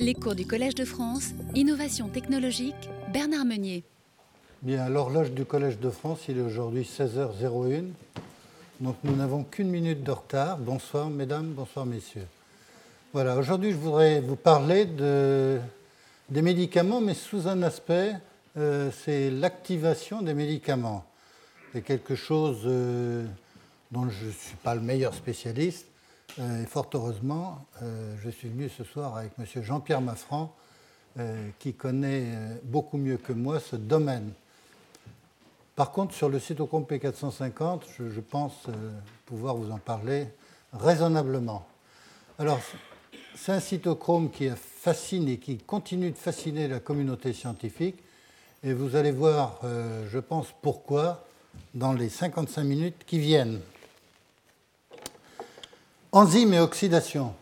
Les cours du Collège de France, Innovation technologique, Bernard Meunier. Bien, l'horloge du Collège de France, il est aujourd'hui 16h01. Donc nous n'avons qu'une minute de retard. Bonsoir mesdames, bonsoir messieurs. Voilà, aujourd'hui je voudrais vous parler de, des médicaments, mais sous un aspect, euh, c'est l'activation des médicaments. C'est quelque chose euh, dont je ne suis pas le meilleur spécialiste, et fort heureusement, euh, je suis venu ce soir avec M. Jean-Pierre Maffran, euh, qui connaît beaucoup mieux que moi ce domaine. Par contre, sur le cytochrome P450, je, pense pouvoir vous en parler raisonnablement. Alors, c'est un cytochrome qui fascine et qui continue de fasciner la communauté scientifique. Et vous allez voir, je pense, pourquoi dans les 55 minutes qui viennent. Enzymes et oxydation.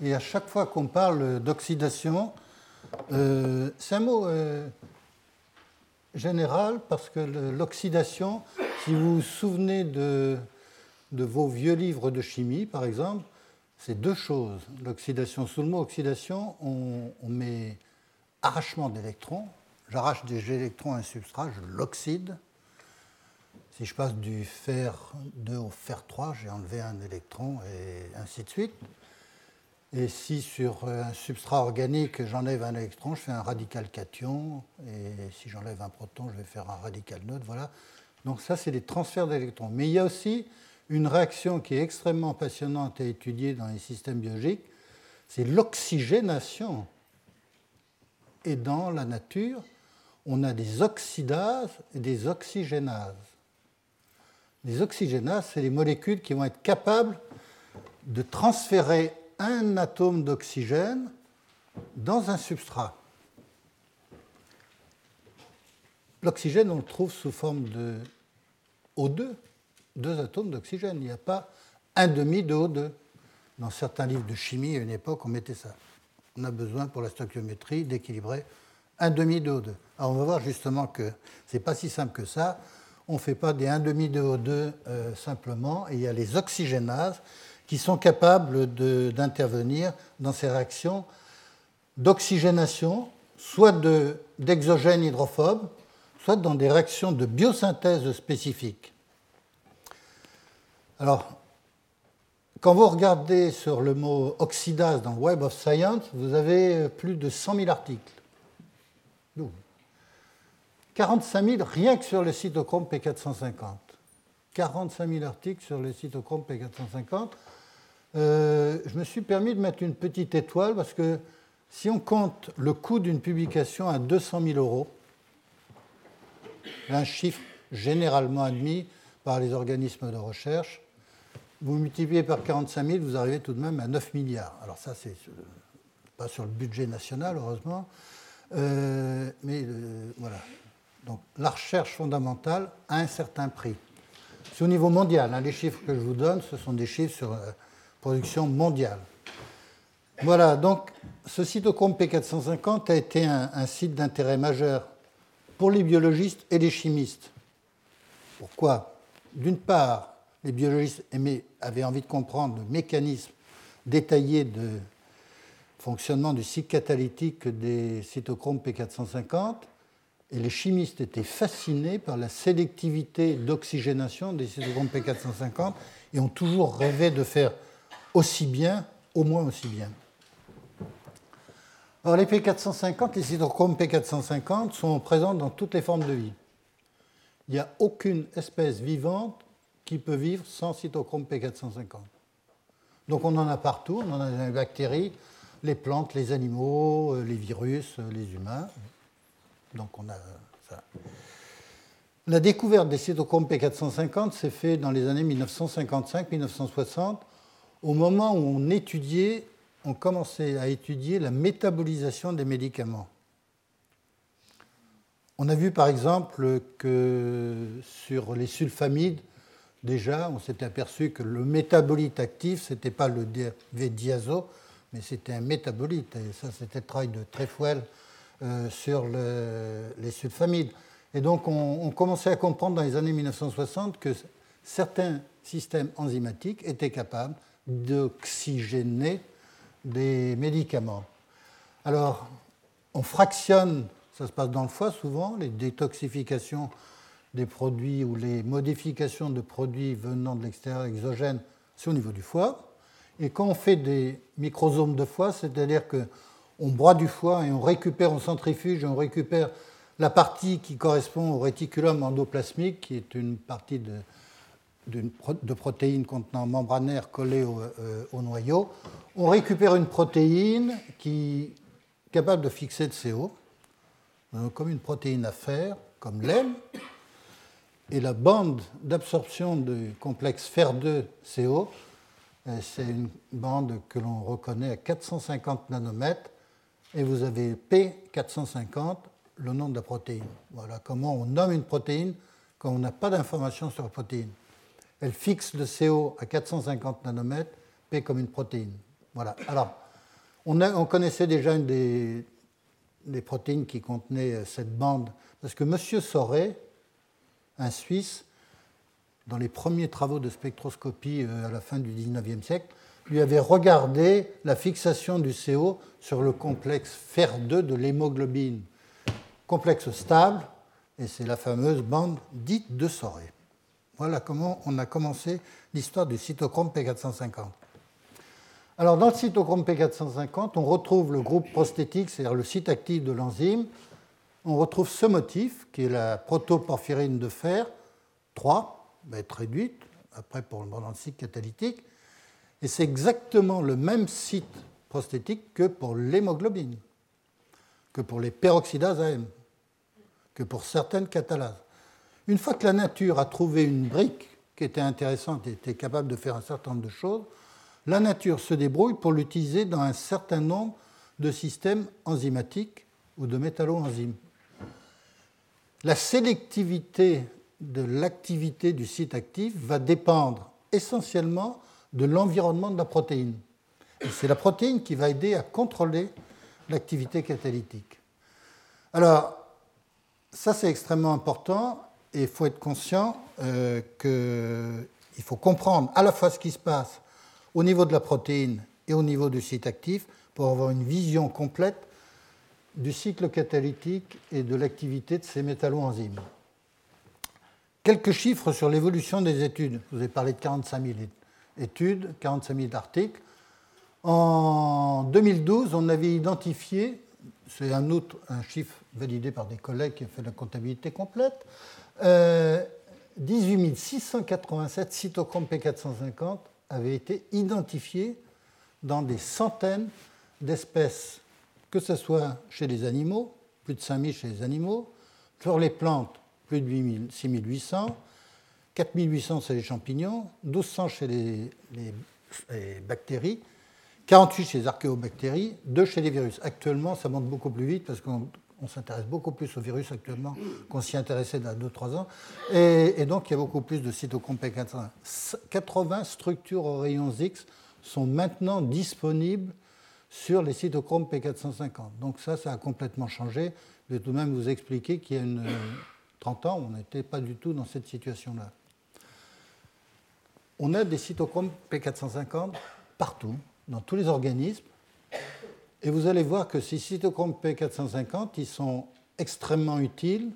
Et à chaque fois qu'on parle d'oxydation, euh, c'est un mot euh, général parce que l'oxydation, si vous vous souvenez de, vos vieux livres de chimie, par exemple, c'est deux choses. L'oxydation, sous le mot oxydation, on, on met arrachement d'électrons. J'arrache des électrons à un substrat, je l'oxyde. Si je passe du fer 2 au fer 3, j'ai enlevé un électron et ainsi de suite. Et si sur un substrat organique, j'enlève un électron, je fais un radical cation. Et si j'enlève un proton, je vais faire un radical neutre. Voilà. Donc ça, c'est des transferts d'électrons. Mais il y a aussi une réaction qui est extrêmement passionnante à étudier dans les systèmes biologiques, c'est l'oxygénation. Et dans la nature, on a des oxydases et des oxygénases. Les oxygénases, c'est les molécules qui vont être capables de transférer un atome d'oxygène dans un substrat. L'oxygène, on le trouve sous forme de O2, deux atomes d'oxygène. Il n'y a pas un demi de O2. Dans certains livres de chimie, à une époque, on mettait ça. On a besoin pour la stoichiométrie d'équilibrer un demi de O2. Alors on va voir justement que ce n'est pas si simple que ça on ne fait pas des 1,5 de O2 euh, simplement, il y a les oxygénases qui sont capables d'intervenir dans ces réactions d'oxygénation, soit d'exogènes hydrophobes, soit dans des réactions de biosynthèse spécifiques. Alors, quand vous regardez sur le mot oxydase dans Web of Science, vous avez plus de 100 000 articles. 45 000 rien que sur le cytochrome P450. 45 000 articles sur le cytochrome P450. Euh, je me suis permis de mettre une petite étoile parce que si on compte le coût d'une publication à 200 000 euros, un chiffre généralement admis par les organismes de recherche, vous multipliez par 45 000, vous arrivez tout de même à 9 milliards. Alors ça, c'est pas sur le budget national, heureusement, euh, mais euh, voilà, donc la recherche fondamentale a un certain prix. C'est au niveau mondial. Hein. les chiffres que je vous donne, ce sont des chiffres sur euh, production mondiale. Voilà, donc ce cytochrome P450 a été un, site d'intérêt majeur pour les biologistes et les chimistes. Pourquoi? D'une part, les biologistes avaient envie de comprendre le mécanisme détaillé de fonctionnement du cycle catalytique des cytochromes P450 et les chimistes étaient fascinés par la sélectivité d'oxygénation des cytochromes P450 et ont toujours rêvé de faire aussi bien, au moins aussi bien. Alors les P450, les cytochromes P450 sont présents dans toutes les formes de vie. Il n'y a aucune espèce vivante qui peut vivre sans cytochrome P450. Donc on en a partout, on en a dans les bactéries, les plantes, les animaux, les virus, les humains. Donc on a ça. La découverte des cytochromes P450 s'est faite dans les années 1955-1960, au moment où on étudiait, on commençait à étudier la métabolisation des médicaments. On a vu par exemple que sur les sulfamides, déjà, on s'était aperçu que le métabolite actif, ce n'était pas le diazo, mais c'était un métabolite. Et ça, c'était le travail de Trefuel euh, sur les sulfamides. Et donc on, commençait à comprendre dans les années 1960 que certains systèmes enzymatiques étaient capables d'oxygéner des médicaments. Alors, on fractionne, ça se passe dans le foie souvent, les détoxifications des produits ou les modifications de produits venant de l'extérieur exogène, c'est au niveau du foie. Et quand on fait des microsomes de foie, c'est-à-dire qu'on broie du foie et on récupère, on centrifuge, on récupère la partie qui correspond au réticulum endoplasmique, qui est une partie de, protéines contenant membranaire collée au, euh, au, noyau, on récupère une protéine qui est capable de fixer le CO, euh, comme une protéine à fer, comme l'aile, et la bande d'absorption du complexe fer2CO, euh, c'est une bande que l'on reconnaît à 450 nanomètres, et vous avez P450, le nom de la protéine. Voilà comment on nomme une protéine quand on n'a pas d'informations sur la protéine. Elle fixe le CO à 450 nanomètres, P comme une protéine. Voilà. Alors, on, on connaissait déjà une des, des, protéines qui contenaient euh, cette bande, parce que M. Soré, un Suisse, dans les premiers travaux de spectroscopie euh, à la fin du XIXe siècle, lui avait regardé la fixation du CO sur le complexe fer2 de l'hémoglobine. Complexe stable, et c'est la fameuse bande dite de Soré. Voilà comment on a commencé l'histoire du cytochrome P450. Alors, dans le cytochrome P450, on retrouve le groupe prosthétique, c'est-à-dire le site actif de l'enzyme, on retrouve ce motif, qui est la protoporphyrine de fer, 3, va être réduite, après pour le cycle catalytique, et c'est exactement le même site prosthétique que pour l'hémoglobine, que pour les peroxydases AM, que pour certaines catalases. Une fois que la nature a trouvé une brique qui était intéressante et était capable de faire un certain nombre de choses, la nature se débrouille pour l'utiliser dans un certain nombre de systèmes enzymatiques ou de métalloenzymes la sélectivité de l'activité du site actif va dépendre essentiellement de l'environnement de la protéine. c'est la protéine qui va aider à contrôler l'activité catalytique. Alors, ça c'est extrêmement important et il faut être conscient euh, qu'il faut comprendre à la fois ce qui se passe au niveau de la protéine et au niveau du site actif pour avoir une vision complète du cycle catalytique et de l'activité de ces métalloenzymes. Quelques chiffres sur l'évolution des études. Vous ai parlé de 45 000 études, 45 000 articles. En 2012, on avait identifié, c'est un autre un chiffre validé par des collègues qui ont fait la comptabilité complète, 18 687 cytochromes P450 avaient été identifiés dans des centaines d'espèces que ce soit chez les animaux, plus de 5000 chez les animaux, sur les plantes, plus de 6800, 4800 chez les champignons, 1200 chez les, bactéries, 48 chez les archéobactéries, 2 chez les virus. Actuellement, ça monte beaucoup plus vite parce qu'on s'intéresse beaucoup plus aux virus actuellement qu'on s'y intéressait il y a 2-3 ans. Et, donc, il y a beaucoup plus de cytochromes P450. 80 structures aux rayons X sont maintenant disponibles sur les cytochromes P450. Donc ça, ça a complètement changé. Je vais tout de même vous expliquer qu'il y a une, 30 ans, on n'était pas du tout dans cette situation-là. On a des cytochromes P450 partout, dans tous les organismes. Et vous allez voir que ces cytochromes P450, ils sont extrêmement utiles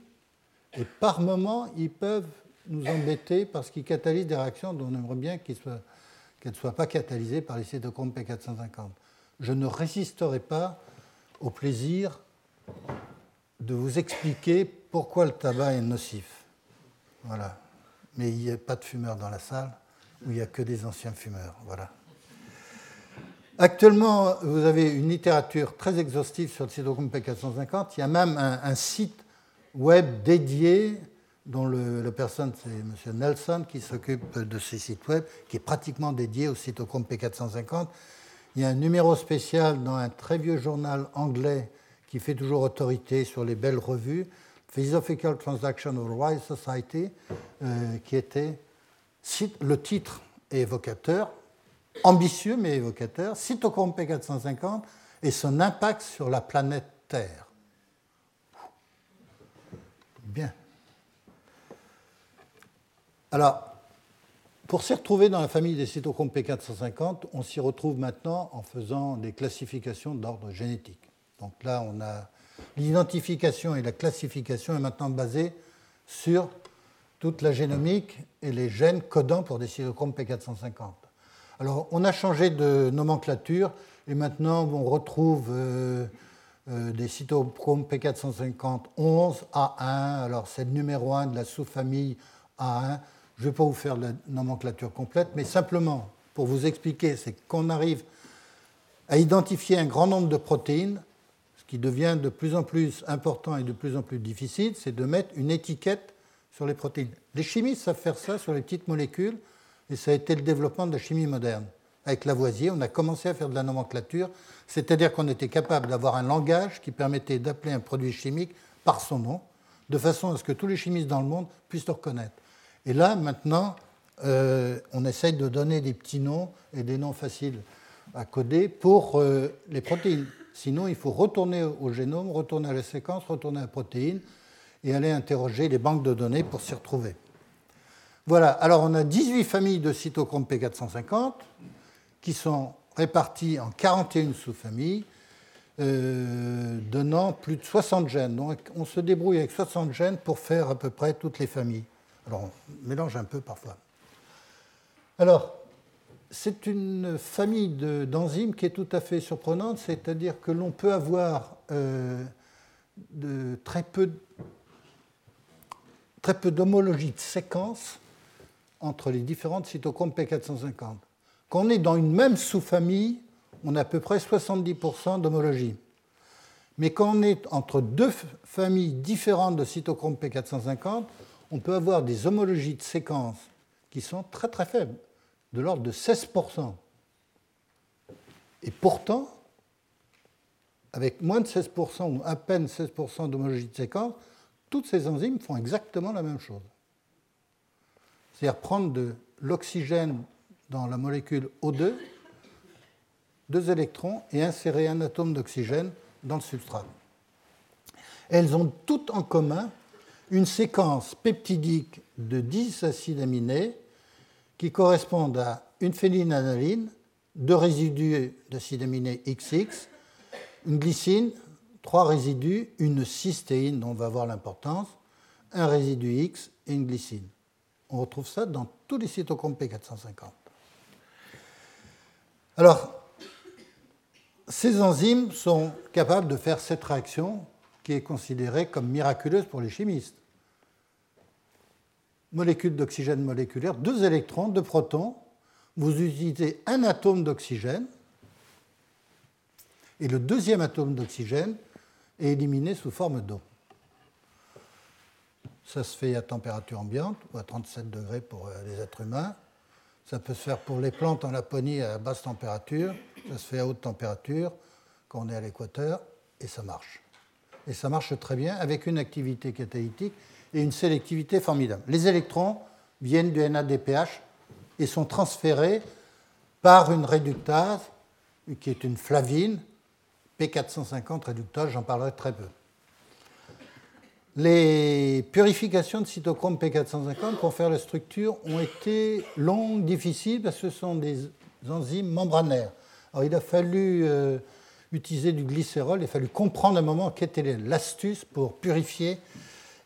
et par moment, ils peuvent nous embêter parce qu'ils catalysent des réactions dont on aimerait bien qu'elles ne soient pas catalysées par les cytochromes P450 je ne résisterai pas au plaisir de vous expliquer pourquoi le tabac est nocif. Voilà. Mais il n'y a pas de fumeurs dans la salle, où il n'y a que des anciens fumeurs. Voilà. Actuellement, vous avez une littérature très exhaustive sur le cytochrome P450. Il y a même un, site web dédié, dont le, la personne, c'est M. Nelson, qui s'occupe de ces sites web, qui est pratiquement dédié au cytochrome P450 il y a un numéro spécial dans un très vieux journal anglais qui fait toujours autorité sur les belles revues, Philosophical Transaction of Wise Society, euh, qui était le titre est évocateur, ambitieux mais évocateur, Cytochrome P450 et son impact sur la planète Terre. Bien. Alors, pour s'y retrouver dans la famille des cytochromes P450, on s'y retrouve maintenant en faisant des classifications d'ordre génétique. Donc là, on a l'identification et la classification est maintenant basée sur toute la génomique et les gènes codants pour des cytochromes P450. Alors, on a changé de nomenclature et maintenant, on retrouve euh, euh, des cytochromes P450 11 A1. Alors, c'est le numéro 1 de la sous-famille A1. Je ne vais pas vous faire la nomenclature complète, mais simplement pour vous expliquer, c'est qu'on arrive à identifier un grand nombre de protéines. Ce qui devient de plus en plus important et de plus en plus difficile, c'est de mettre une étiquette sur les protéines. Les chimistes savent faire ça sur les petites molécules, et ça a été le développement de la chimie moderne. Avec Lavoisier, on a commencé à faire de la nomenclature, c'est-à-dire qu'on était capable d'avoir un langage qui permettait d'appeler un produit chimique par son nom, de façon à ce que tous les chimistes dans le monde puissent le reconnaître. Et là, maintenant, euh, on essaye de donner des petits noms et des noms faciles à coder pour euh, les protéines. Sinon, il faut retourner au génome, retourner à la séquence, retourner à la protéine et aller interroger les banques de données pour s'y retrouver. Voilà, alors on a 18 familles de cytochromes P450 qui sont réparties en 41 sous-familles, euh, donnant plus de 60 gènes. Donc on se débrouille avec 60 gènes pour faire à peu près toutes les familles. Alors on mélange un peu parfois. Alors, c'est une famille d'enzymes qui est tout à fait surprenante, c'est-à-dire que l'on peut avoir euh, de, très peu très peu d'homologie de séquence entre les différentes cytochromes P450. Quand on est dans une même sous-famille, on a à peu près 70% d'homologie. Mais quand on est entre deux familles différentes de cytochromes P450, on peut avoir des homologies de séquence qui sont très très faibles, de l'ordre de 16%. Et pourtant, avec moins de 16% ou à peine 16% d'homologie de séquence, toutes ces enzymes font exactement la même chose. C'est-à-dire prendre de l'oxygène dans la molécule O2, deux électrons, et insérer un atome d'oxygène dans le substrat. Elles ont toutes en commun une séquence peptidique de 10 acides aminés qui correspondent à une phénylanaline, deux résidus d'acides aminés XX, une glycine, trois résidus, une cystéine dont on va voir l'importance, un résidu X et une glycine. On retrouve ça dans tous les cytochromes P450. Alors, ces enzymes sont capables de faire cette réaction qui est considérée comme miraculeuse pour les chimistes. Molécule d'oxygène moléculaire, deux électrons, deux protons, vous utilisez un atome d'oxygène, et le deuxième atome d'oxygène est éliminé sous forme d'eau. Ça se fait à température ambiante ou à 37 degrés pour euh, les êtres humains. Ça peut se faire pour les plantes en Laponie à basse température. Ça se fait à haute température quand on est à l'équateur et ça marche. Et ça marche très bien avec une activité catalytique et une sélectivité formidable. Les électrons viennent du NADPH et sont transférés par une réductase qui est une flavine P450 réductase, j'en parlerai très peu. Les purifications de cytochromes P450 pour faire la structure ont été longues, difficiles, parce que ce sont des enzymes membranaires. Il a fallu euh, utiliser du glycérol, il a fallu comprendre un moment quelle était l'astuce pour purifier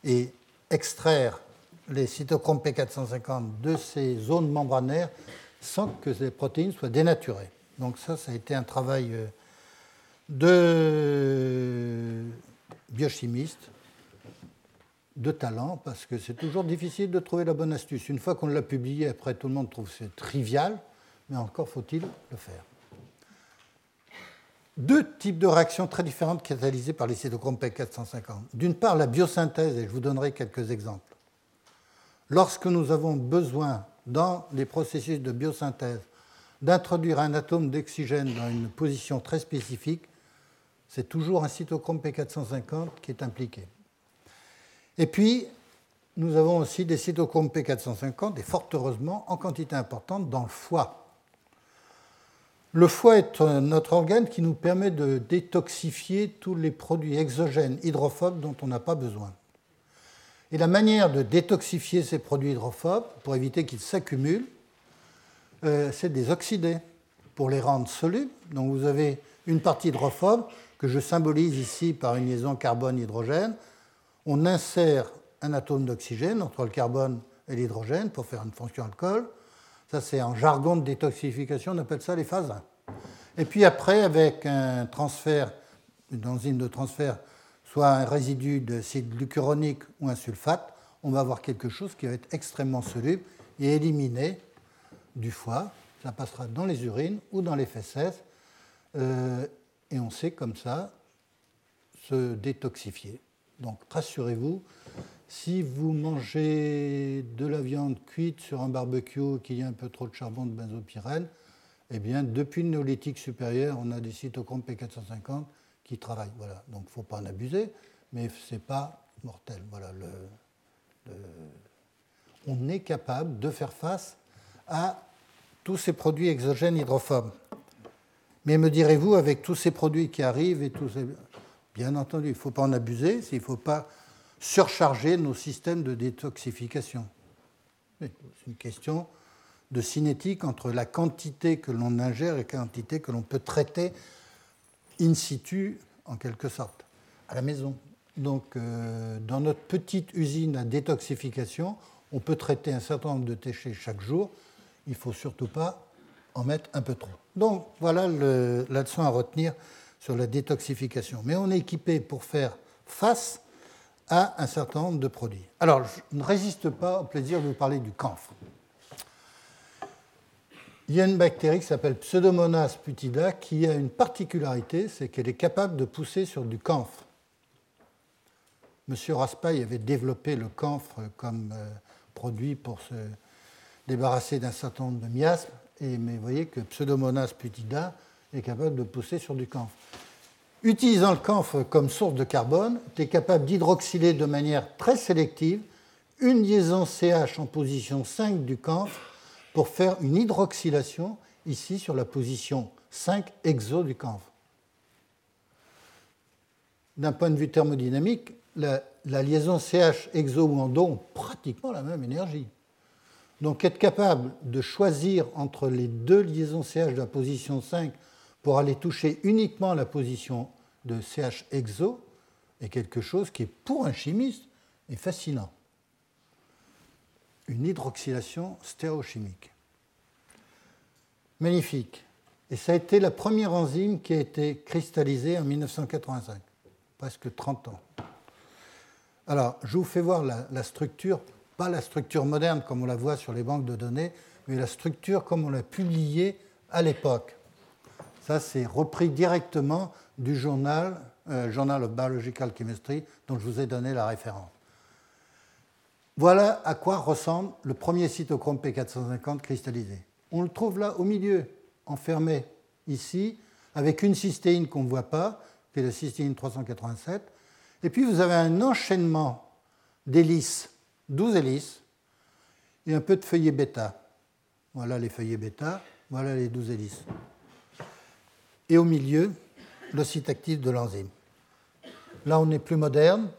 et extraire les cytochromes P450 de ces zones membranaires sans que les protéines soient dénaturées. Donc ça, ça a été un travail euh, de biochimistes de talent, parce que c'est toujours difficile de trouver la bonne astuce. Une fois qu'on l'a publié, après tout le monde trouve que c'est trivial, mais encore faut-il le faire. Deux types de réactions très différentes catalysées par les cytochromes P450. D'une part, la biosynthèse, et je vous donnerai quelques exemples. Lorsque nous avons besoin, dans les processus de biosynthèse, d'introduire un atome d'oxygène dans une position très spécifique, c'est toujours un cytochrome P450 qui est impliqué. Et puis, nous avons aussi des cytochromes P450, et fort heureusement, en quantité importante dans le foie. Le foie est notre organe qui nous permet de détoxifier tous les produits exogènes hydrophobes dont on n'a pas besoin. Et la manière de détoxifier ces produits hydrophobes, pour éviter qu'ils s'accumulent, euh, c'est de les oxyder pour les rendre solubles. Donc vous avez une partie hydrophobe que je symbolise ici par une liaison carbone-hydrogène. On insère un atome d'oxygène entre le carbone et l'hydrogène pour faire une fonction alcool. Ça, c'est en jargon de détoxification, on appelle ça les phases 1. Et puis après, avec un transfert, une enzyme de transfert, soit un résidu de d'acide glucuronique ou un sulfate, on va avoir quelque chose qui va être extrêmement soluble et éliminé du foie. Ça passera dans les urines ou dans les fesses. Et on sait comme ça se détoxifier. Donc rassurez-vous, si vous mangez de la viande cuite sur un barbecue qui y a un peu trop de charbon de benzopyrène, eh bien, depuis le néolithique supérieur, on a des cytochromes P450 qui travaillent. Voilà. Donc, il ne faut pas en abuser, mais ce n'est pas mortel. Voilà, On est capable de faire face à tous ces produits exogènes hydrophobes. Mais me direz-vous, avec tous ces produits qui arrivent et tous Bien entendu, il ne faut pas en abuser, il ne faut pas surcharger nos systèmes de détoxification. C'est une question de cinétique entre la quantité que l'on ingère et la quantité que l'on peut traiter in situ, en quelque sorte, à la maison. Donc, euh, dans notre petite usine à détoxification, on peut traiter un certain nombre de déchets chaque jour. Il ne faut surtout pas en mettre un peu trop. Donc, voilà le, la leçon à retenir sur la détoxification. Mais on est équipé pour faire face à un certain nombre de produits. Alors, je ne résiste pas au plaisir de vous parler du camphre. Il y a une bactérie qui s'appelle Pseudomonas putida qui a une particularité, c'est qu'elle est capable de pousser sur du camphre. Monsieur Raspail avait développé le camphre comme euh, produit pour se débarrasser d'un certain nombre de miasmes, et, mais vous voyez que Pseudomonas putida est capable de pousser sur du camphre. Utilisant le camphre comme source de carbone, tu es capable d'hydroxyler de manière très sélective une liaison CH en position 5 du camphre pour faire une hydroxylation ici sur la position 5 exo du camphre. D'un point de vue thermodynamique, la, liaison CH exo ou endo ont pratiquement la même énergie. Donc être capable de choisir entre les deux liaisons CH de la position 5 pour aller toucher uniquement la position de CH exo est quelque chose qui, pour un chimiste, est fascinant une hydroxylation stéréochimique. Magnifique. Et ça a été la première enzyme qui a été cristallisée en 1985, presque 30 ans. Alors, je vous fais voir la, structure, pas la structure moderne comme on la voit sur les banques de données, mais la structure comme on l'a publiée à l'époque. Ça, c'est repris directement du journal, euh, Journal of Biological Chemistry, dont je vous ai donné la référence. Voilà à quoi ressemble le premier cytochrome P450 cristallisé. On le trouve là au milieu, enfermé ici, avec une cystéine qu'on ne voit pas, qui est la cystéine 387. Et puis vous avez un enchaînement d'hélices, 12 hélices, et un peu de feuillets bêta. Voilà les feuillets bêta, voilà les 12 hélices. Et au milieu, le site actif de l'enzyme. Là, on est plus moderne,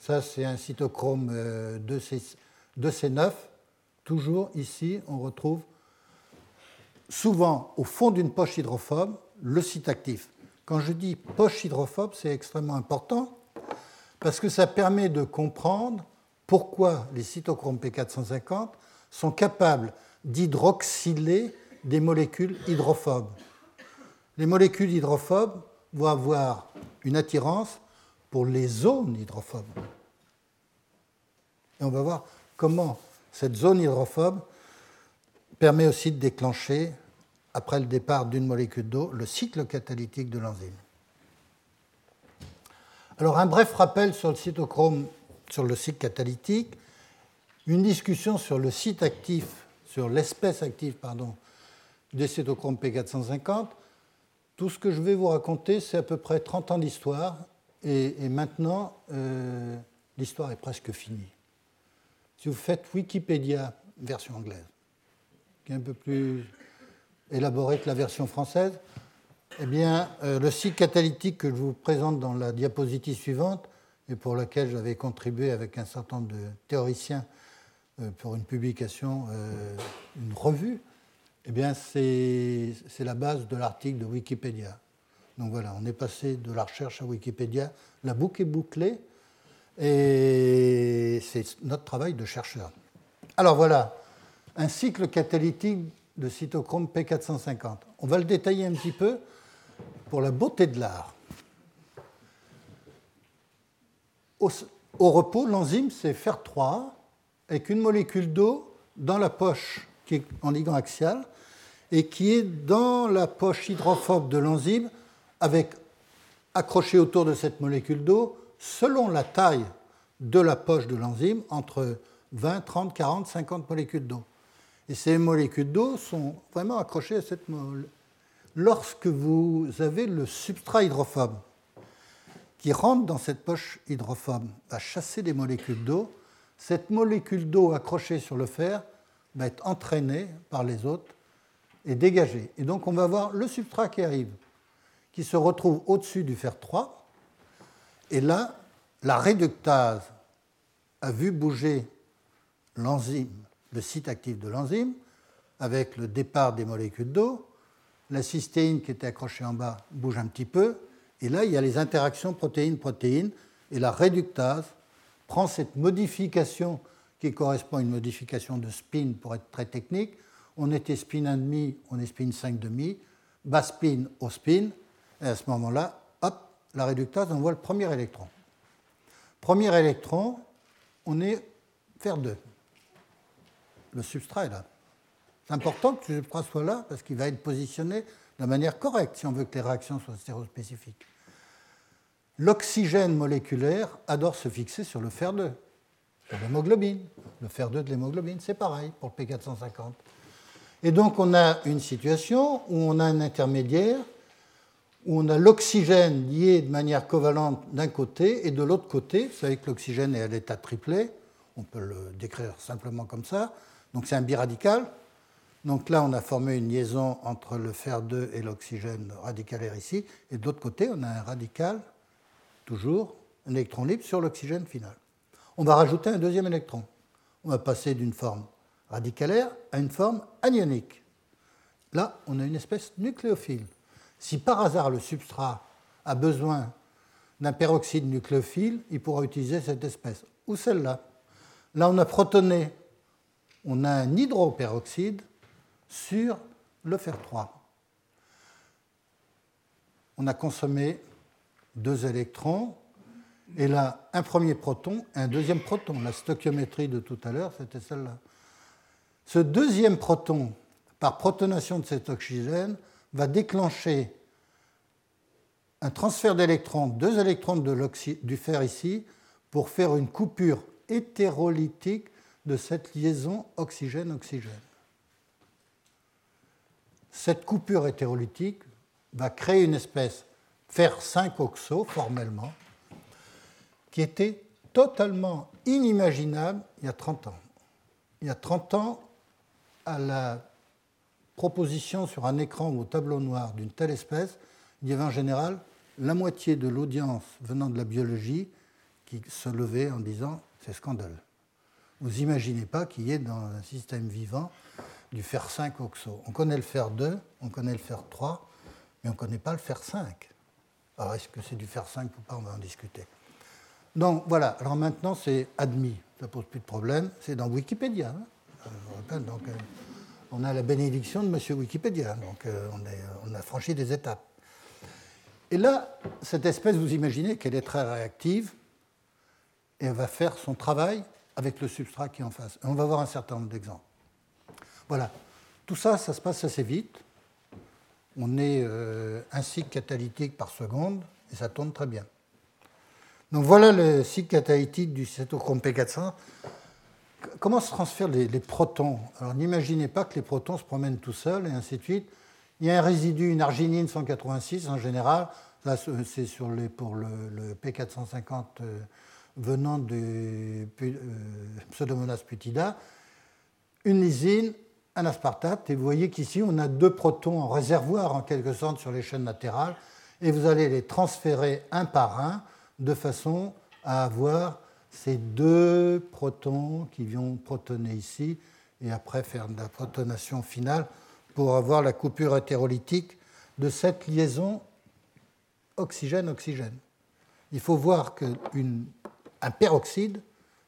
ça, c'est un cytochrome 2C, euh, 9 Toujours ici, on retrouve souvent au fond d'une poche hydrophobe le site actif. Quand je dis poche hydrophobe, c'est extrêmement important parce que ça permet de comprendre pourquoi les cytochromes P450 sont capables d'hydroxyler des molécules hydrophobes. Les molécules hydrophobes vont avoir une attirance pour les zones hydrophobes. Et on va voir comment cette zone hydrophobe permet aussi de déclencher, après le départ d'une molécule d'eau, le cycle catalytique de l'enzyme. Alors un bref rappel sur le cytochrome, sur le cycle catalytique, une discussion sur le site actif, sur l'espèce active, pardon, des cytochromes P450. Tout ce que je vais vous raconter, c'est à peu près 30 ans d'histoire et, maintenant, euh, l'histoire est presque finie. Si vous faites Wikipédia version anglaise, qui est un peu plus élaborée que la version française, eh bien, euh, le cycle catalytique que je vous présente dans la diapositive suivante, et pour laquelle j'avais contribué avec un certain nombre de théoriciens euh, pour une publication, une revue, eh bien, c'est la base de l'article de Wikipédia. Donc voilà, on est passé de la recherche à Wikipédia. La boucle est bouclée et c'est notre travail de chercheur. Alors voilà, un cycle catalytique de cytochrome P450. On va le détailler un petit peu pour la beauté de l'art. Au, repos, l'enzyme, c'est FER3 avec une molécule d'eau dans la poche qui est en ligand axial et qui est dans la poche hydrophobe de l'enzyme avec accroché autour de cette molécule d'eau, selon la taille de la poche de l'enzyme, entre 20, 30, 40, 50 molécules d'eau. Et ces molécules d'eau sont vraiment accrochées à cette molécule. Lorsque vous avez le substrat hydrophobe qui rentre dans cette poche hydrophobe, va chasser des molécules d'eau, cette molécule d'eau accrochée sur le fer va être entraînée par les autres et dégagée. Et donc on va voir le substrat qui arrive, qui se retrouve au-dessus du fer 3. Et là, la réductase a vu bouger l'enzyme, le site actif de l'enzyme, avec le départ des molécules d'eau. La cystéine qui était accrochée en bas bouge un petit peu. Et là, il y a les interactions protéine-protéine. Et la réductase prend cette modification qui correspond à une modification de spin pour être très technique. On était spin 1,5, on est spin 5,5, bas spin au spin. Et à ce moment-là, hop, la réductase envoie le premier électron. Premier électron, on est fer 2 le substrat est là. C'est important que le substrat soit là parce qu'il va être positionné de manière correcte si on veut que les réactions soient stéréospécifiques. L'oxygène moléculaire adore se fixer sur le fer2, sur l'hémoglobine. Le fer2 de l'hémoglobine, c'est pareil pour le P450. Et donc on a une situation où on a un intermédiaire, où on a l'oxygène lié de manière covalente d'un côté, et de l'autre côté, vous savez que l'oxygène est à l'état triplé, on peut le décrire simplement comme ça, donc c'est un biradical. Donc là, on a formé une liaison entre le fer 2 et l'oxygène radicalaire ici. Et de l'autre côté, on a un radical, toujours, un électron libre sur l'oxygène final. On va rajouter un deuxième électron. On va passer d'une forme radicalaire à une forme anionique. Là, on a une espèce nucléophile. Si par hasard le substrat a besoin d'un peroxyde nucléophile, il pourra utiliser cette espèce. Ou celle-là. Là, on a protoné on a un hydroperoxyde sur le fer 3. On a consommé deux électrons, et là, un premier proton et un deuxième proton. La stoichiométrie de tout à l'heure, c'était celle-là. Ce deuxième proton, par protonation de cet oxygène, va déclencher un transfert d'électrons, deux électrons du fer ici, pour faire une coupure hétérolytique de cette liaison oxygène-oxygène. Cette coupure hétérolytique va créer une espèce fer 5-oxo formellement, qui était totalement inimaginable il y a 30 ans. Il y a 30 ans, à la proposition sur un écran ou au tableau noir d'une telle espèce, il y avait en général la moitié de l'audience venant de la biologie qui se levait en disant c'est scandale. Vous imaginez pas qu'il y ait dans un système vivant du fer 5 oxo. On connaît le fer 2, on connaît le fer 3, mais on ne connaît pas le fer 5. Alors est-ce que c'est du fer 5 ou pas? On va en discuter. Donc voilà, alors maintenant c'est admis, ça pose plus de problème, c'est dans Wikipédia. Hein. Euh, donc, euh, on a la bénédiction de M. Wikipédia, donc euh, on, on, a franchi des étapes. Et là, cette espèce, vous imaginez qu'elle est très réactive et elle va faire son travail avec le substrat qui est en face. on va voir un certain nombre d'exemples. Voilà. Tout ça, ça se passe assez vite. On est euh, un cycle catalytique par seconde et ça tourne très bien. Donc voilà le cycle catalytique du cytochrome P400. Comment se transfèrent les, protons? Alors n'imaginez pas que les protons se promènent tout seuls et ainsi de suite. Il y a un résidu, une arginine 186 en général. Là, c'est sur pour le, P450 venant du euh, Pseudomonas putida, une lysine, un aspartate, et vous voyez qu'ici on a deux protons en réservoir en quelque sorte sur les chaînes latérales, et vous allez les transférer un par un de façon à avoir ces deux protons qui vont protoner ici, et après faire de la protonation finale pour avoir la coupure hétérolytique de cette liaison oxygène-oxygène. Il faut voir qu'un peroxyde,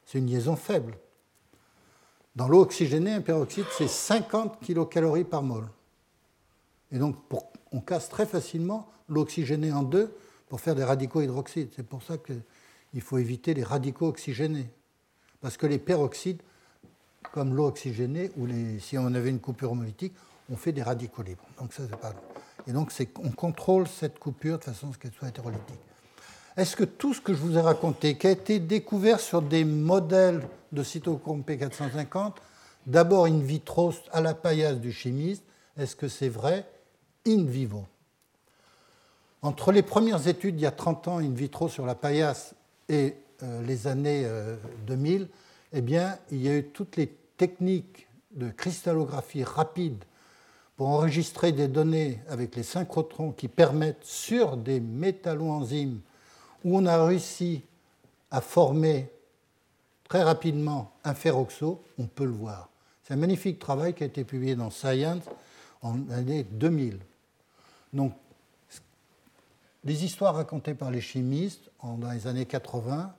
c'est une liaison faible. Dans l'eau oxygénée, un peroxyde, c'est 50 kcal par mol. Et donc, on casse très facilement l'eau oxygénée en deux pour faire des radicaux hydroxydes. C'est pour ça qu'il faut éviter les radicaux oxygénés. Parce que les peroxydes, comme l'eau oxygénée, ou les, si on avait une coupure homolytique, on fait des radicaux libres. Donc ça, c'est pas Et donc, on contrôle cette coupure de façon à ce qu'elle soit hétérolytique. Est-ce que tout ce que je vous ai raconté, qui a été découvert sur des modèles de cytochrome P450, d'abord in vitro à la paillasse du chimiste, est-ce que c'est vrai? In vivo. Entre les premières études il y a 30 ans in vitro sur la paillasse et euh, les années 2000, euh, eh bien, il y a eu toutes les techniques de cristallographie rapide pour enregistrer des données avec les synchrotrons qui permettent sur des métalloenzymes où on a réussi à former très rapidement un ferroxo, on peut le voir. C'est un magnifique travail qui a été publié dans Science en l'année 2000. Donc, les histoires racontées par les chimistes dans les années 80,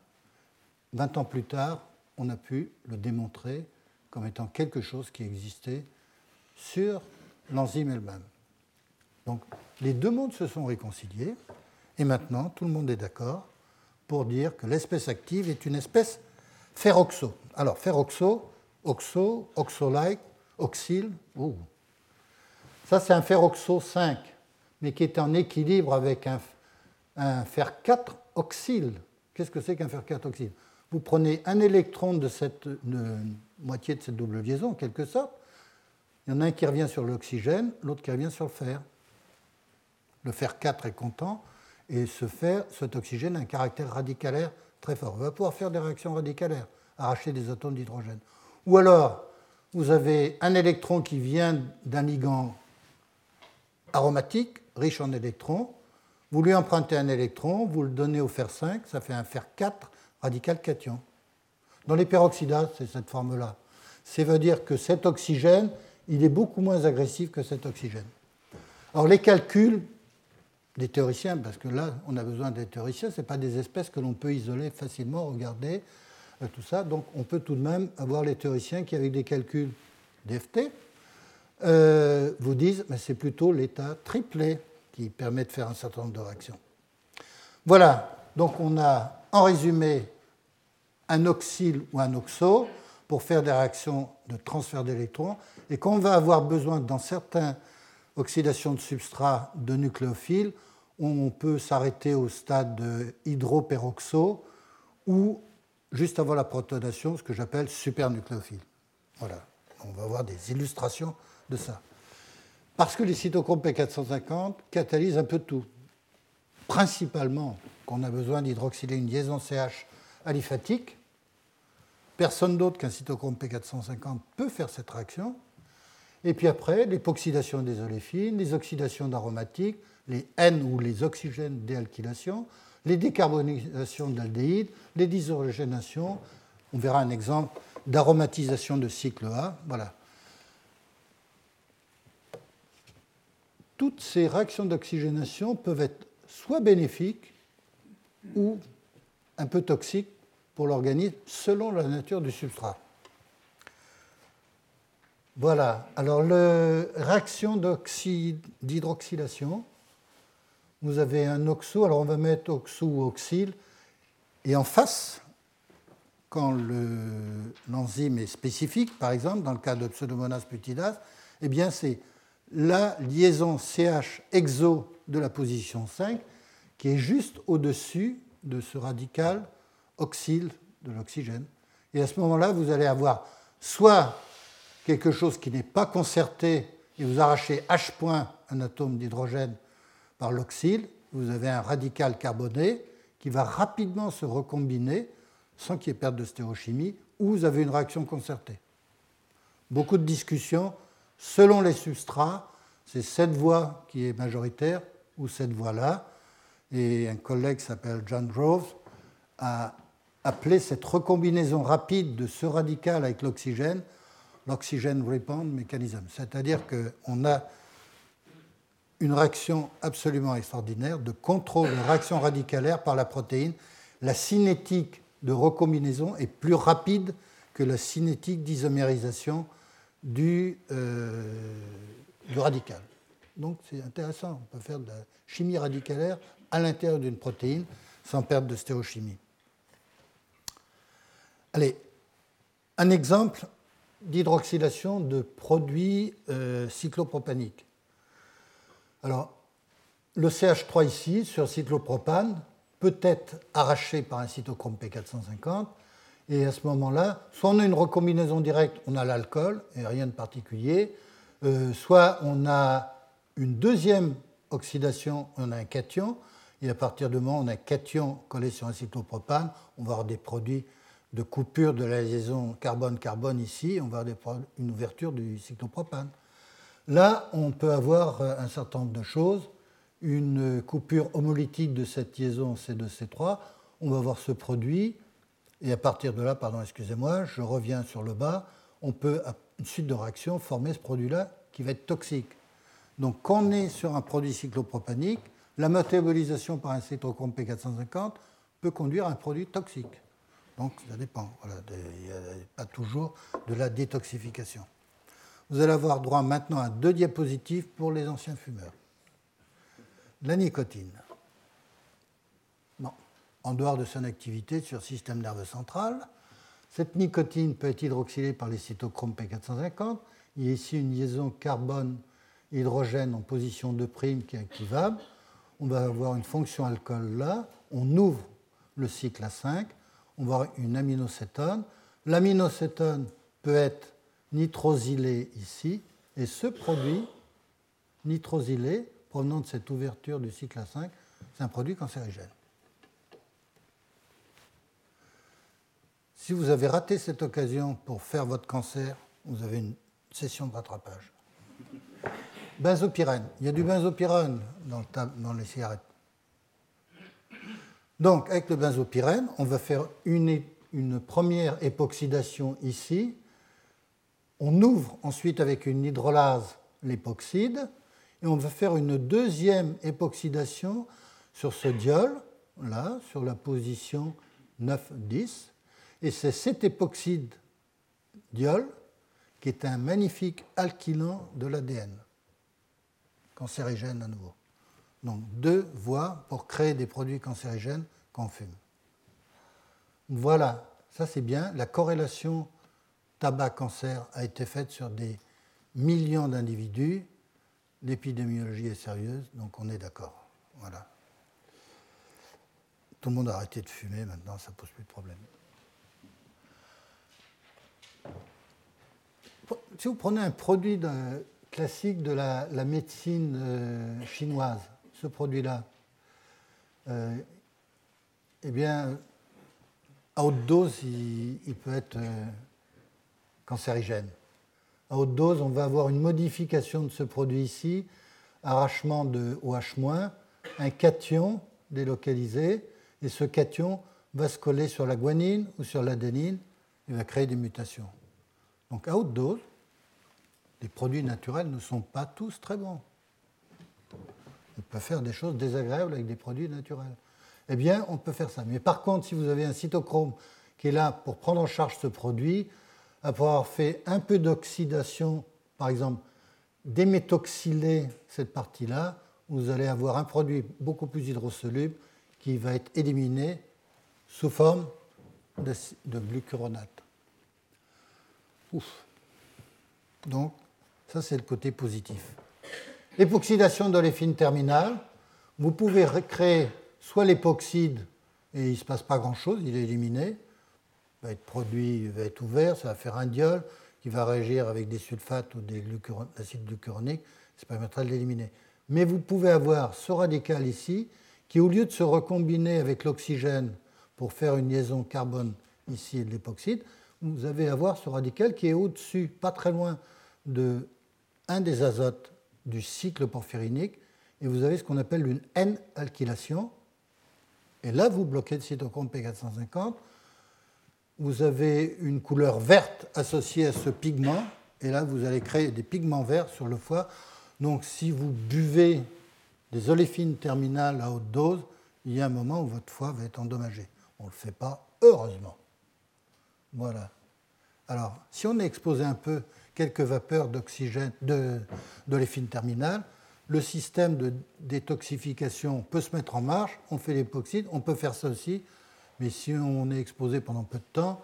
20 ans plus tard, on a pu le démontrer comme étant quelque chose qui existait sur l'enzyme elle-même. Donc les deux mondes se sont réconciliés et maintenant tout le monde est d'accord pour dire que l'espèce active est une espèce ferroxo. Alors ferroxo, oxo, oxolike, oxyle, ça c'est un ferroxo 5, mais qui est en équilibre avec un, un fer 4 oxyle. Qu'est-ce que c'est qu'un fer 4 oxyle Vous prenez un électron de cette moitié de cette double liaison, en quelque sorte, il y en a un qui revient sur l'oxygène, l'autre qui revient sur le fer. Le fer 4 est content, et ce fer, cet oxygène a un caractère radicalaire très fort. On va pouvoir faire des réactions radicalaires, arracher des atomes d'hydrogène. Ou alors, vous avez un électron qui vient d'un ligand aromatique, riche en électrons. Vous lui empruntez un électron, vous le donnez au fer 5, ça fait un fer 4 radical cation. Dans les peroxydases, c'est cette forme-là. Ça veut dire que cet oxygène il est beaucoup moins agressif que cet oxygène. Alors les calculs des théoriciens, parce que là on a besoin des théoriciens, ce pas des espèces que l'on peut isoler facilement, regarder, euh, tout ça. Donc on peut tout de même avoir les théoriciens qui, avec des calculs d'FT, euh, vous disent que c'est plutôt l'état triplé qui permet de faire un certain nombre de réactions. Voilà, donc on a en résumé un oxyle ou un oxo pour faire des réactions de transfert d'électrons et qu'on va avoir besoin dans certaines oxydations de substrat de nucléophiles, on peut s'arrêter au stade de hydroperoxo ou juste avant la protonation, ce que j'appelle supernucléophile. Voilà, on va avoir des illustrations de ça. Parce que les cytochromes P450 catalysent un peu tout. Principalement qu'on a besoin d'hydroxyler une liaison CH aliphatique. Personne d'autre qu'un cytochrome P450 peut faire cette réaction. Et puis après, l'époxydation des oléfines, les oxydations d'aromatiques, les N ou les oxygènes déalkylation, les décarbonisations d'aldéhydes, les déshydrogénations. On verra un exemple d'aromatisation de cycle A. Voilà. Toutes ces réactions d'oxygénation peuvent être soit bénéfiques ou un peu toxiques pour l'organisme selon la nature du substrat. Voilà. Alors, la réaction d'hydroxylation, vous avez un oxo, alors on va mettre oxo ou oxyle, et en face, quand l'enzyme est spécifique, par exemple, dans le cas de Pseudomonas putidase, eh bien c'est la liaison CH exo de la position 5 qui est juste au-dessus de ce radical oxyle de l'oxygène. Et à ce moment-là, vous allez avoir soit quelque chose qui n'est pas concerté et vous arrachez H point un atome d'hydrogène par l'oxyle, vous avez un radical carboné qui va rapidement se recombiner sans qu'il y ait perte de stérochimie, ou vous avez une réaction concertée. Beaucoup de discussions selon les substrats, c'est cette voie qui est majoritaire ou cette voie-là. Et un collègue s'appelle John Groves a appelé cette recombinaison rapide de ce radical avec l'oxygène l'oxygène rebound mechanism. C'est-à-dire qu'on a une réaction absolument extraordinaire de contrôle de réaction radicalaire par la protéine. La cinétique de recombinaison est plus rapide que la cinétique d'isomérisation du, euh, du radical. Donc c'est intéressant, on peut faire de la chimie radicalaire à l'intérieur d'une protéine sans perdre de stéréochimie. Allez, un exemple d'hydroxylation de produits euh, cyclopropaniques. Alors, le CH3 ici, sur cyclopropane, peut être arraché par un cytochrome P450, et à ce moment-là, soit on a une recombinaison directe, on a l'alcool, et rien de particulier, euh, soit on a une deuxième oxydation, on a un cation, et à partir du moment où on a un cation collé sur un cyclopropane, on va avoir des produits de coupure de la liaison carbone-carbone ici, on va avoir une ouverture du cyclopropane. Là, on peut avoir euh, un certain nombre de choses. Une coupure homolytique de cette liaison C2C3, on va avoir ce produit, et à partir de là, pardon, excusez-moi, je reviens sur le bas, on peut, à une suite de réactions, former ce produit-là qui va être toxique. Donc, quand on est sur un produit cyclopropanique, la métabolisation par un cytochrome P450 peut conduire à un produit toxique. Donc ça dépend. il n'y a pas toujours de la détoxification. Vous allez avoir droit maintenant à deux diapositives pour les anciens fumeurs. La nicotine. En dehors de son activité sur le système nerveux central, cette nicotine peut être hydroxylée par les cytochromes P450. Il y a ici une liaison carbone-hydrogène en position 2' qui est activable. On va avoir une fonction alcool là. On ouvre le cycle à 5 on va avoir une aminocétone. L'aminocétone peut être nitrosylé ici, et ce produit nitrosylé, provenant de cette ouverture du cycle A5, c'est un produit cancérigène. Si vous avez raté cette occasion pour faire votre cancer, vous avez une session de rattrapage. Benzopyrène. Il y a du benzopyrène dans, dans les cigarettes. Donc, avec le benzopyrène, on va faire une, première époxydation ici. On ouvre ensuite avec une hydrolase l'époxyde et on va faire une deuxième époxydation sur ce diol, là, sur la position 9-10. Et c'est cet époxyde diol qui est un magnifique alkylant de l'ADN, cancérigène à nouveau. Donc deux voies pour créer des produits cancérigènes qu'on fume. Voilà, ça c'est bien. La corrélation tabac-cancer a été faite sur des millions d'individus. L'épidémiologie est sérieuse, donc on est d'accord. Voilà. Tout le monde a arrêté de fumer maintenant, ça ne pose plus de problème. Si vous prenez un produit classique de la, médecine euh, chinoise, ce produit-là, euh, eh bien, à haute dose, il, peut être euh, cancérigène. À haute dose, on va avoir une modification de ce produit ici, arrachement de OH-, un cation délocalisé, et ce cation va se coller sur la guanine ou sur l'adénine et va créer des mutations. Donc à haute dose, les produits naturels ne sont pas tous très bons. On peut faire des choses désagréables avec des produits naturels. Eh bien, on peut faire ça. Mais par contre, si vous avez un cytochrome qui est là pour prendre en charge ce produit, après avoir fait un peu d'oxydation, par exemple, déméthoxyler cette partie-là, vous allez avoir un produit beaucoup plus hydrosoluble qui va être éliminé sous forme de, de glucuronate. Ouf. Donc, ça, c'est le côté positif. L'époxydation d'oléfine terminale, vous pouvez créer soit l'époxyde et il ne se passe pas grand-chose, il est éliminé, va être produit, va être ouvert, ça va faire un diol qui va réagir avec des sulfates ou des acides glucuroniques, ça permettra de l'éliminer. Mais vous pouvez avoir ce radical ici qui, au lieu de se recombiner avec l'oxygène pour faire une liaison carbone ici et de l'époxyde, vous allez avoir ce radical qui est au-dessus, pas très loin de un des azotes du cycle porphyrinique, et vous avez ce qu'on appelle une N-alkylation. Et là, vous bloquez le cytochrome P450. Vous avez une couleur verte associée à ce pigment, et là, vous allez créer des pigments verts sur le foie. Donc si vous buvez des oléfines terminales à haute dose, il y a un moment où votre foie va être endommagé. On ne le fait pas, heureusement. Voilà. Alors, si on est exposé un peu quelques vapeurs d'oxygène, d'oléfine terminale, le système de détoxification peut se mettre en marche, on fait l'époxyde, on peut faire ça aussi, mais si on est exposé pendant peu de temps,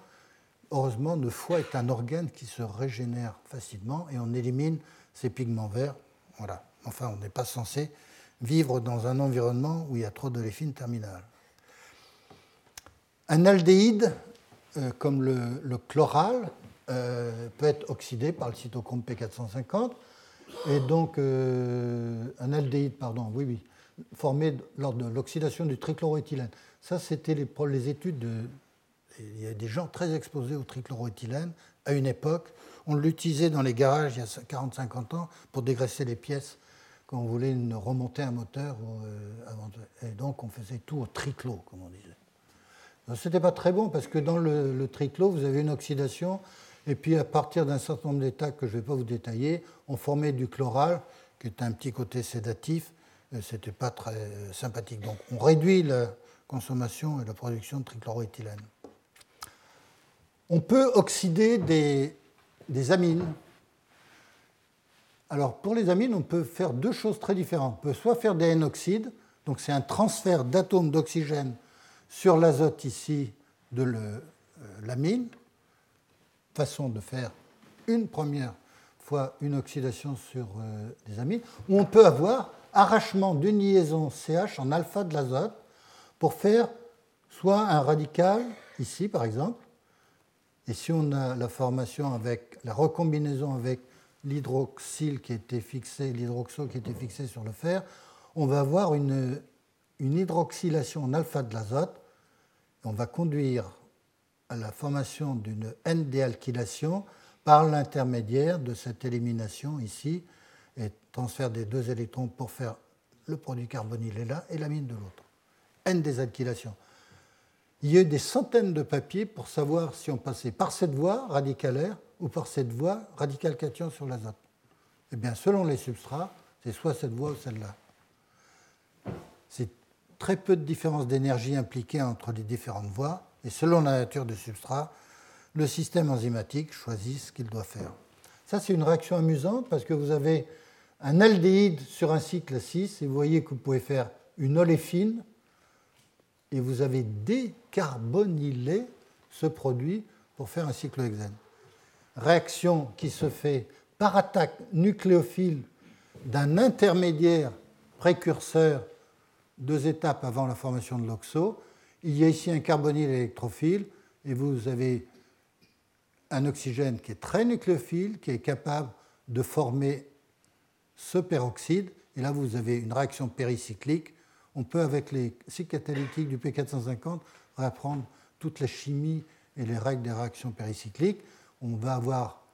heureusement, le foie est un organe qui se régénère facilement et on élimine ces pigments verts. Voilà. Enfin, on n'est pas censé vivre dans un environnement où il y a trop d'oléfine terminale. Un aldéhyde, euh, comme le, chloral, euh, peut être oxydé par le cytochrome P450. Et donc, euh, un aldéhyde, pardon, oui, oui, formé lors de l'oxydation du trichloroéthylène. Ça, c'était les, études de. Il y a des gens très exposés au trichloroéthylène à une époque. On l'utilisait dans les garages il y a 40-50 ans pour dégraisser les pièces quand on voulait remonter un moteur. et donc, on faisait tout au triclo, comme on disait. Ce n'était pas très bon parce que dans le, triclo, vous avez une oxydation et puis à partir d'un certain nombre d'états que je ne vais pas vous détailler, on formait du chloral qui est un petit côté sédatif. Ce n'était pas très sympathique. Donc on réduit la consommation et la production de trichloroéthylène. On peut oxyder des, des amines. Alors pour les amines, on peut faire deux choses très différentes. On peut soit faire des N-oxydes, donc c'est un transfert d'atomes d'oxygène sur l'azote ici de euh, l'amine, façon de faire une première fois une oxydation sur euh, des amines, où on peut avoir arrachement d'une liaison CH en alpha de l'azote pour faire soit un radical, ici par exemple, et si on a la formation avec la recombinaison avec l'hydroxyle qui était fixé, l'hydroxo qui était fixé sur le fer, on va avoir une, une hydroxylation en alpha de l'azote. On va conduire à la formation d'une N-déalkylation par l'intermédiaire de cette élimination ici et transfert des deux électrons pour faire le produit carbonylé là et l'amine de l'autre. N-désalkylation. Il y a eu des centaines de papiers pour savoir si on passait par cette voie radicalaire ou par cette voie radical cation sur l'azote. Eh bien, selon les substrats, c'est soit cette voie ou celle-là. C'est très peu de différence d'énergie impliquée entre les différentes voies, et selon la nature du substrat, le système enzymatique choisit ce qu'il doit faire. Ça, c'est une réaction amusante parce que vous avez un aldéhyde sur un cycle 6 et vous voyez que vous pouvez faire une oléfine et vous avez décarbonylé ce produit pour faire un cyclohexène. Réaction qui se fait par attaque nucléophile d'un intermédiaire précurseur deux étapes avant la formation de l'oxo. Il y a ici un carbonyle électrophile et vous avez un oxygène qui est très nucléophile, qui est capable de former ce peroxyde. Et là, vous avez une réaction péricyclique. On peut, avec les cycles catalytiques du P450, réapprendre toute la chimie et les règles des réactions péricycliques. On va avoir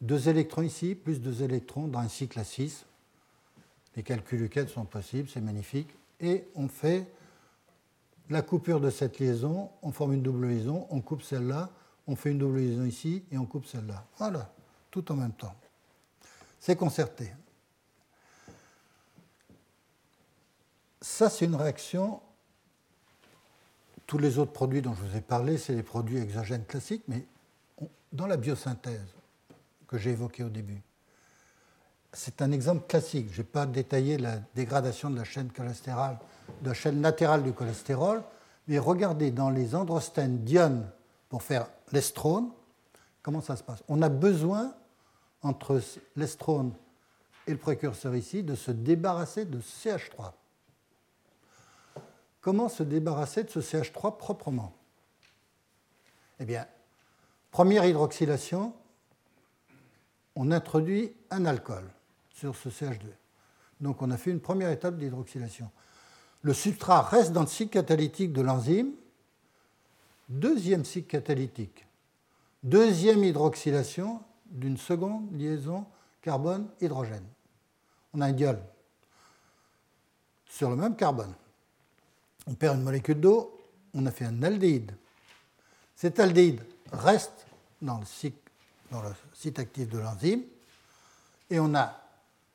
deux électrons ici, plus deux électrons dans un cycle à 6. Les calculs UCAD sont possibles, c'est magnifique et on fait la coupure de cette liaison, on forme une double liaison, on coupe celle-là, on fait une double liaison ici et on coupe celle-là. Voilà, tout en même temps. C'est concerté. Ça, c'est une réaction. Tous les autres produits dont je vous ai parlé, c'est les produits exogènes classiques, mais dans la biosynthèse que j'ai évoquée au début, c'est un exemple classique. Je n'ai pas détaillé la dégradation de la chaîne cholestérale, de la chaîne latérale du cholestérol, mais regardez dans les androstènes d'ione pour faire l'estrone, comment ça se passe? On a besoin, entre l'estrone et le précurseur ici, de se débarrasser de CH3. Comment se débarrasser de ce CH3 proprement? Eh bien, première hydroxylation, on introduit un alcool sur ce CH2. Donc on a fait une première étape d'hydroxylation. Le substrat reste dans le cycle catalytique de l'enzyme. Deuxième cycle catalytique. Deuxième hydroxylation d'une seconde liaison carbone-hydrogène. On a un diol sur le même carbone. On perd une molécule d'eau, on a fait un aldéhyde. Cet aldéhyde reste dans le, cycle, dans le site actif de l'enzyme et on a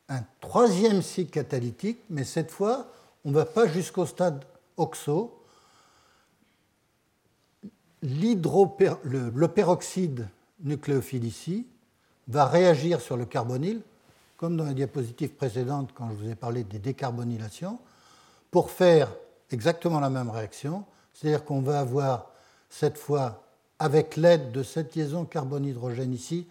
un troisième cycle catalytique, mais cette fois, on ne va pas jusqu'au stade oxo. Le, peroxyde nucléophile ici va réagir sur le carbonyle, comme dans la diapositive précédente quand je vous ai parlé des décarbonylations, pour faire exactement la même réaction. C'est-à-dire qu'on va avoir cette fois, avec l'aide de cette liaison carbone-hydrogène ici,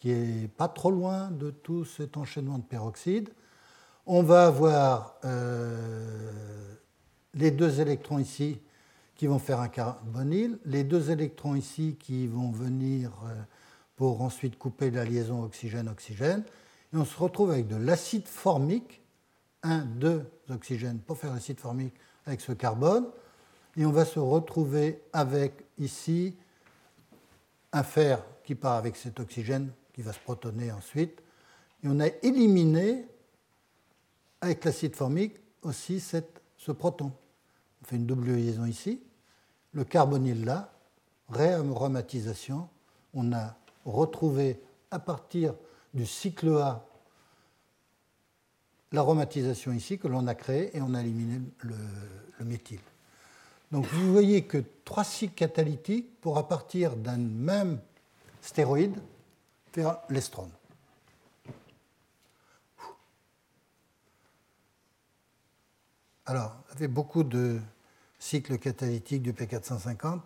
qui est pas trop loin de tout cet enchaînement de peroxyde, on va avoir euh, les deux électrons ici qui vont faire un carbonyle, les deux électrons ici qui vont venir euh, pour ensuite couper la liaison oxygène-oxygène, et on se retrouve avec de l'acide formique, un, deux oxygènes pour faire l'acide formique avec ce carbone, et on va se retrouver avec ici un fer qui part avec cet oxygène qui va se protoner ensuite, et on a éliminé avec l'acide formique aussi cette, ce proton. On fait une double liaison ici, le carbonyle là, réaromatisation, on a retrouvé à partir du cycle A l'aromatisation ici que l'on a créée et on a éliminé le, le méthyle. Donc vous voyez que trois cycles catalytiques pour à partir d'un même stéroïde faire l'estrone. Alors, avait beaucoup de cycles catalytiques du P450.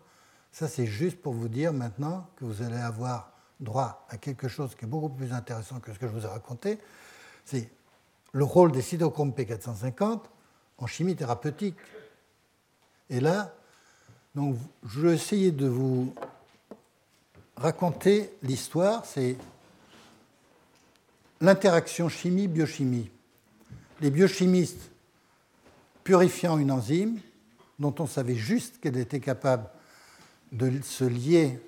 Ça, c'est juste pour vous dire maintenant que vous allez avoir droit à quelque chose qui est beaucoup plus intéressant que ce que je vous ai raconté. C'est le rôle des cytochromes P450 en chimie thérapeutique. Et là, donc, je vais essayer de vous raconter l'histoire. C'est l'interaction chimie-biochimie. Les biochimistes purifiant une enzyme dont on savait juste qu'elle était capable de se lier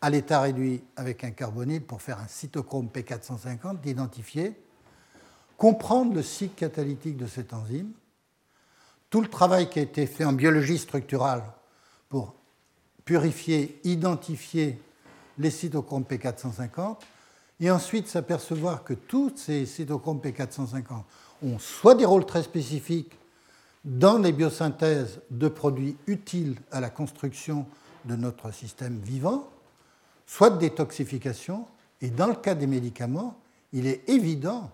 à l'état réduit avec un carbonyle pour faire un cytochrome P450, d'identifier, comprendre le cycle catalytique de cette enzyme, tout le travail qui a été fait en biologie structurale pour purifier, identifier les cytochromes P450, et ensuite s'apercevoir que tous ces cytochromes P450 ont soit des rôles très spécifiques dans les biosynthèses de produits utiles à la construction de notre système vivant, soit de détoxification, et dans le cas des médicaments, il est évident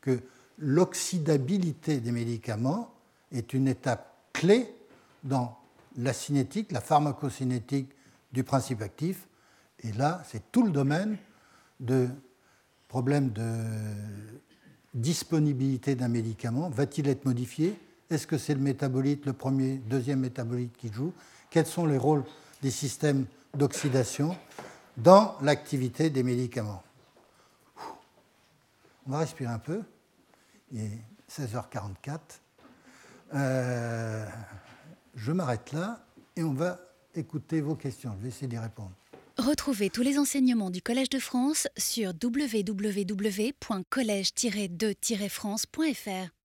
que l'oxydabilité des médicaments est une étape clé dans la cinétique, la pharmacocinétique du principe actif. Et là, c'est tout le domaine de problème de disponibilité d'un médicament. Va-t-il être modifié? Est-ce que c'est le métabolite, le premier, deuxième métabolite qui joue? Quels sont les rôles des systèmes d'oxydation dans l'activité des médicaments? On va respirer un peu. Il est 16h44. Euh, je m'arrête là et on va écouter vos questions. Je vais essayer d'y répondre. Retrouvez tous les enseignements du Collège de France sur www.colège-2-france.fr.